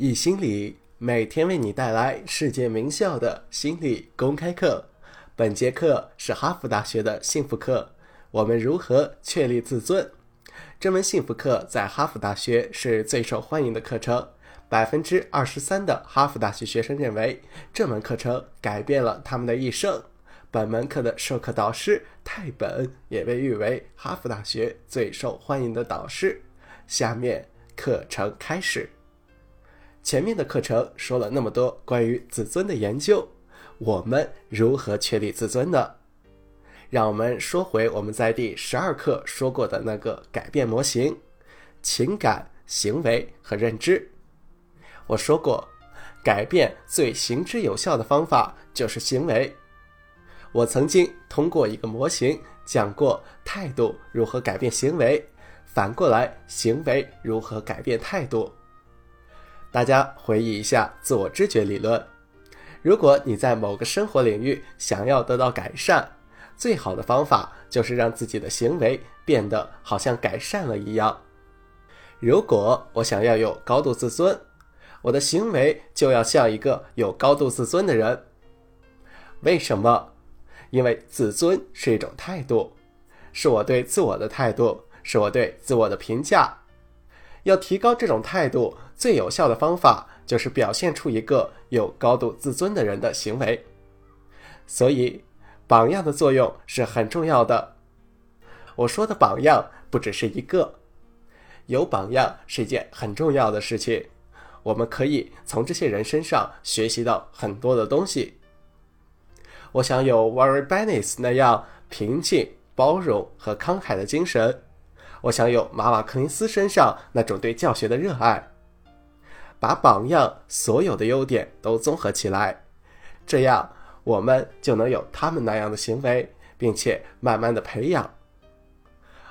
易心理每天为你带来世界名校的心理公开课。本节课是哈佛大学的幸福课，我们如何确立自尊？这门幸福课在哈佛大学是最受欢迎的课程，百分之二十三的哈佛大学学生认为这门课程改变了他们的一生。本门课的授课导师泰本也被誉为哈佛大学最受欢迎的导师。下面课程开始。前面的课程说了那么多关于自尊的研究，我们如何确立自尊呢？让我们说回我们在第十二课说过的那个改变模型：情感、行为和认知。我说过，改变最行之有效的方法就是行为。我曾经通过一个模型讲过态度如何改变行为，反过来行为如何改变态度。大家回忆一下自我知觉理论。如果你在某个生活领域想要得到改善，最好的方法就是让自己的行为变得好像改善了一样。如果我想要有高度自尊，我的行为就要像一个有高度自尊的人。为什么？因为自尊是一种态度，是我对自我的态度，是我对自我的评价。要提高这种态度。最有效的方法就是表现出一个有高度自尊的人的行为，所以榜样的作用是很重要的。我说的榜样不只是一个，有榜样是一件很重要的事情。我们可以从这些人身上学习到很多的东西。我想有 Warren Bennis 那样平静、包容和慷慨的精神，我想有马瓦克林斯身上那种对教学的热爱。把榜样所有的优点都综合起来，这样我们就能有他们那样的行为，并且慢慢的培养。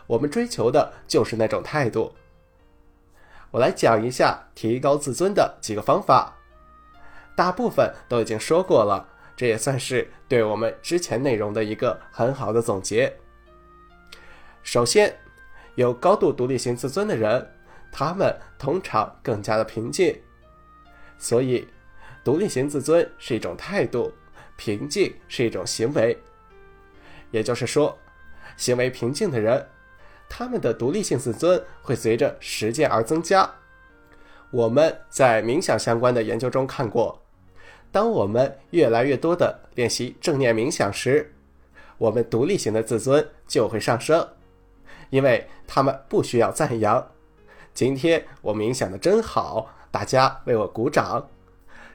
我们追求的就是那种态度。我来讲一下提高自尊的几个方法，大部分都已经说过了，这也算是对我们之前内容的一个很好的总结。首先，有高度独立型自尊的人。他们通常更加的平静，所以独立型自尊是一种态度，平静是一种行为。也就是说，行为平静的人，他们的独立性自尊会随着实践而增加。我们在冥想相关的研究中看过，当我们越来越多的练习正念冥想时，我们独立型的自尊就会上升，因为他们不需要赞扬。今天我冥想的真好，大家为我鼓掌。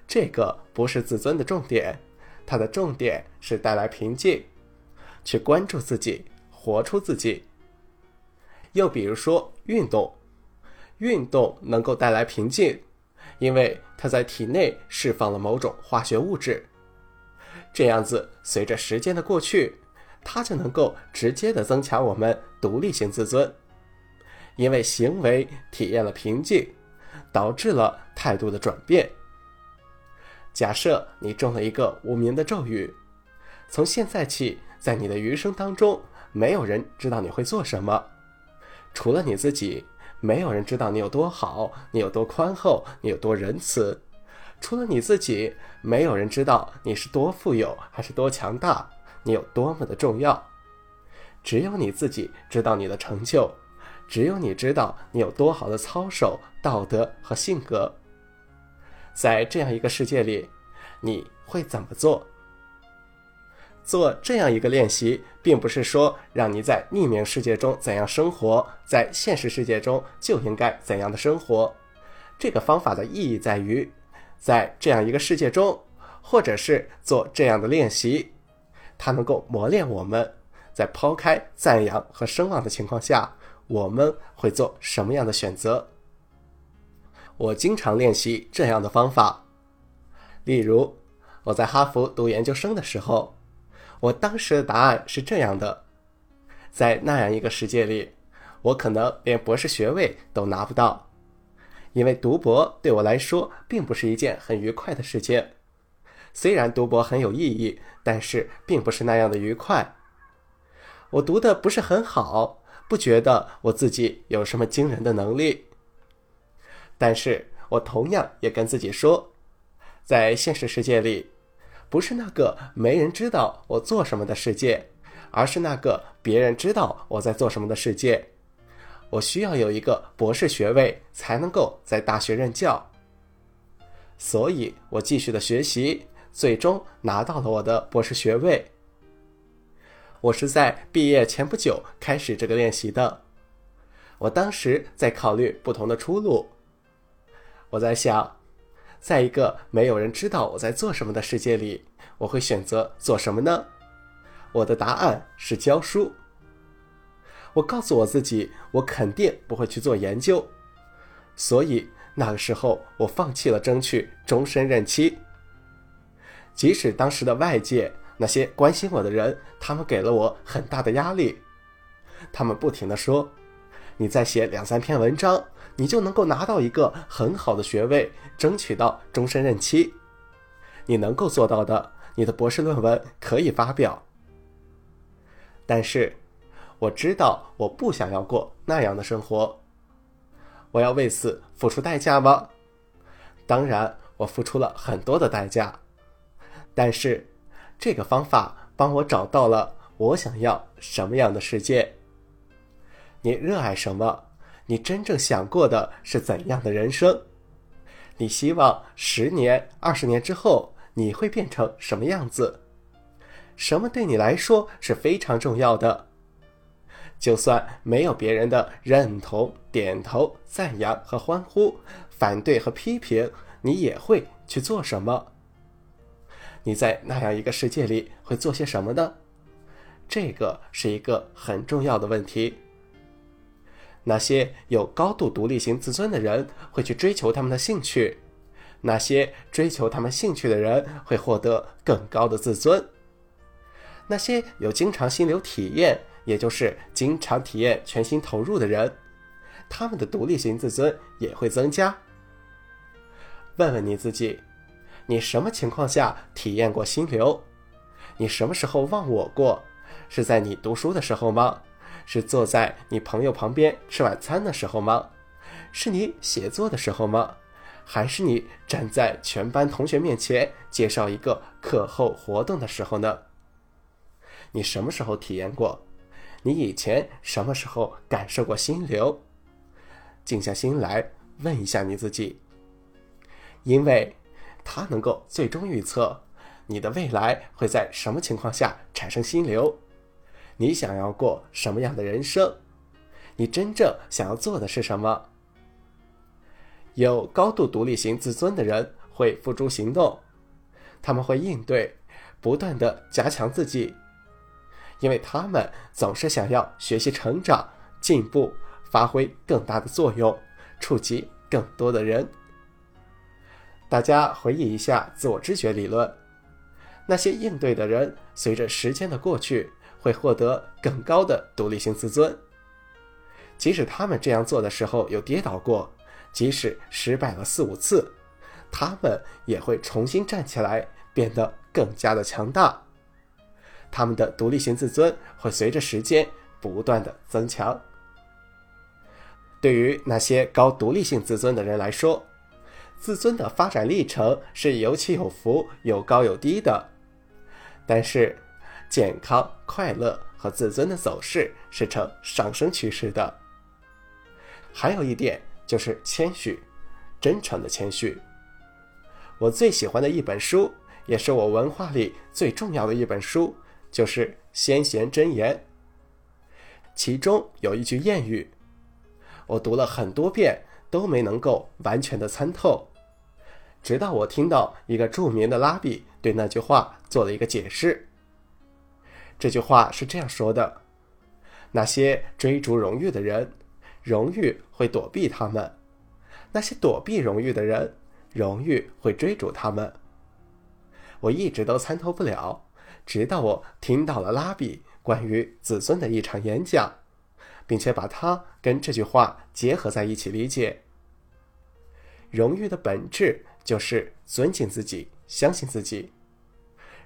这个不是自尊的重点，它的重点是带来平静，去关注自己，活出自己。又比如说运动，运动能够带来平静，因为它在体内释放了某种化学物质。这样子，随着时间的过去，它就能够直接的增强我们独立性自尊。因为行为体验了平静，导致了态度的转变。假设你中了一个无名的咒语，从现在起，在你的余生当中，没有人知道你会做什么，除了你自己，没有人知道你有多好，你有多宽厚，你有多仁慈。除了你自己，没有人知道你是多富有还是多强大，你有多么的重要。只有你自己知道你的成就。只有你知道你有多好的操守、道德和性格。在这样一个世界里，你会怎么做？做这样一个练习，并不是说让你在匿名世界中怎样生活，在现实世界中就应该怎样的生活。这个方法的意义在于，在这样一个世界中，或者是做这样的练习，它能够磨练我们，在抛开赞扬和声望的情况下。我们会做什么样的选择？我经常练习这样的方法。例如，我在哈佛读研究生的时候，我当时的答案是这样的：在那样一个世界里，我可能连博士学位都拿不到，因为读博对我来说并不是一件很愉快的事情。虽然读博很有意义，但是并不是那样的愉快。我读的不是很好。不觉得我自己有什么惊人的能力，但是我同样也跟自己说，在现实世界里，不是那个没人知道我做什么的世界，而是那个别人知道我在做什么的世界。我需要有一个博士学位才能够在大学任教，所以我继续的学习，最终拿到了我的博士学位。我是在毕业前不久开始这个练习的。我当时在考虑不同的出路。我在想，在一个没有人知道我在做什么的世界里，我会选择做什么呢？我的答案是教书。我告诉我自己，我肯定不会去做研究，所以那个时候我放弃了争取终身任期。即使当时的外界那些关心我的人，他们给了我很大的压力，他们不停的说：“你再写两三篇文章，你就能够拿到一个很好的学位，争取到终身任期。你能够做到的，你的博士论文可以发表。”但是。我知道我不想要过那样的生活，我要为此付出代价吗？当然，我付出了很多的代价，但是这个方法帮我找到了我想要什么样的世界。你热爱什么？你真正想过的是怎样的人生？你希望十年、二十年之后你会变成什么样子？什么对你来说是非常重要的？就算没有别人的认同、点头、赞扬和欢呼，反对和批评，你也会去做什么？你在那样一个世界里会做些什么呢？这个是一个很重要的问题。那些有高度独立型自尊的人会去追求他们的兴趣，那些追求他们兴趣的人会获得更高的自尊。那些有经常心流体验。也就是经常体验全心投入的人，他们的独立型自尊也会增加。问问你自己，你什么情况下体验过心流？你什么时候忘我过？是在你读书的时候吗？是坐在你朋友旁边吃晚餐的时候吗？是你写作的时候吗？还是你站在全班同学面前介绍一个课后活动的时候呢？你什么时候体验过？你以前什么时候感受过心流？静下心来问一下你自己，因为它能够最终预测你的未来会在什么情况下产生心流。你想要过什么样的人生？你真正想要做的是什么？有高度独立型自尊的人会付诸行动，他们会应对，不断的加强自己。因为他们总是想要学习、成长、进步，发挥更大的作用，触及更多的人。大家回忆一下自我知觉理论，那些应对的人，随着时间的过去，会获得更高的独立性自尊。即使他们这样做的时候有跌倒过，即使失败了四五次，他们也会重新站起来，变得更加的强大。他们的独立性自尊会随着时间不断的增强。对于那些高独立性自尊的人来说，自尊的发展历程是有起有伏、有高有低的。但是，健康、快乐和自尊的走势是呈上升趋势的。还有一点就是谦虚，真诚的谦虚。我最喜欢的一本书，也是我文化里最重要的一本书。就是先贤真言，其中有一句谚语，我读了很多遍都没能够完全的参透，直到我听到一个著名的拉比对那句话做了一个解释。这句话是这样说的：那些追逐荣誉的人，荣誉会躲避他们；那些躲避荣誉的人，荣誉会追逐他们。我一直都参透不了。直到我听到了拉比关于子孙的一场演讲，并且把它跟这句话结合在一起理解。荣誉的本质就是尊敬自己，相信自己。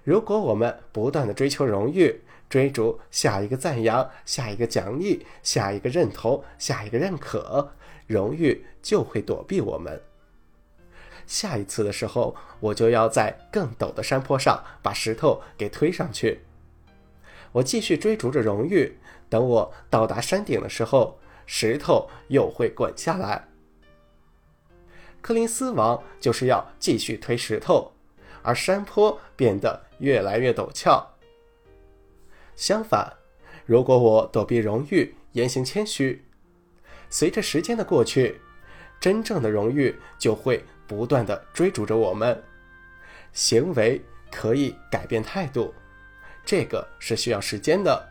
如果我们不断的追求荣誉，追逐下一个赞扬、下一个奖励、下一个认同、下一个认可，荣誉就会躲避我们。下一次的时候，我就要在更陡的山坡上把石头给推上去。我继续追逐着荣誉，等我到达山顶的时候，石头又会滚下来。柯林斯王就是要继续推石头，而山坡变得越来越陡峭。相反，如果我躲避荣誉，言行谦虚，随着时间的过去，真正的荣誉就会不断的追逐着我们。行为可以改变态度，这个是需要时间的。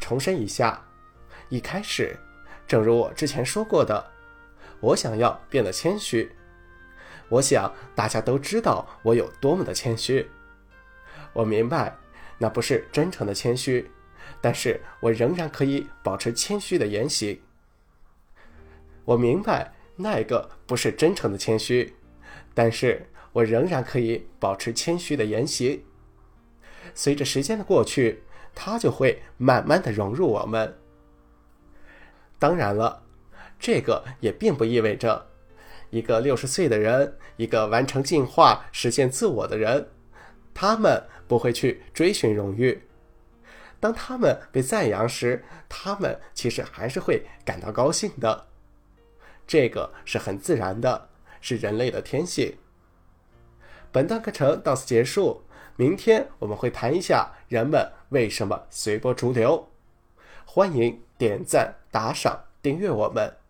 重申一下，一开始，正如我之前说过的，我想要变得谦虚。我想大家都知道我有多么的谦虚。我明白。那不是真诚的谦虚，但是我仍然可以保持谦虚的言行。我明白那个不是真诚的谦虚，但是我仍然可以保持谦虚的言行。随着时间的过去，它就会慢慢的融入我们。当然了，这个也并不意味着一个六十岁的人，一个完成进化、实现自我的人。他们不会去追寻荣誉，当他们被赞扬时，他们其实还是会感到高兴的。这个是很自然的，是人类的天性。本段课程到此结束，明天我们会谈一下人们为什么随波逐流。欢迎点赞、打赏、订阅我们。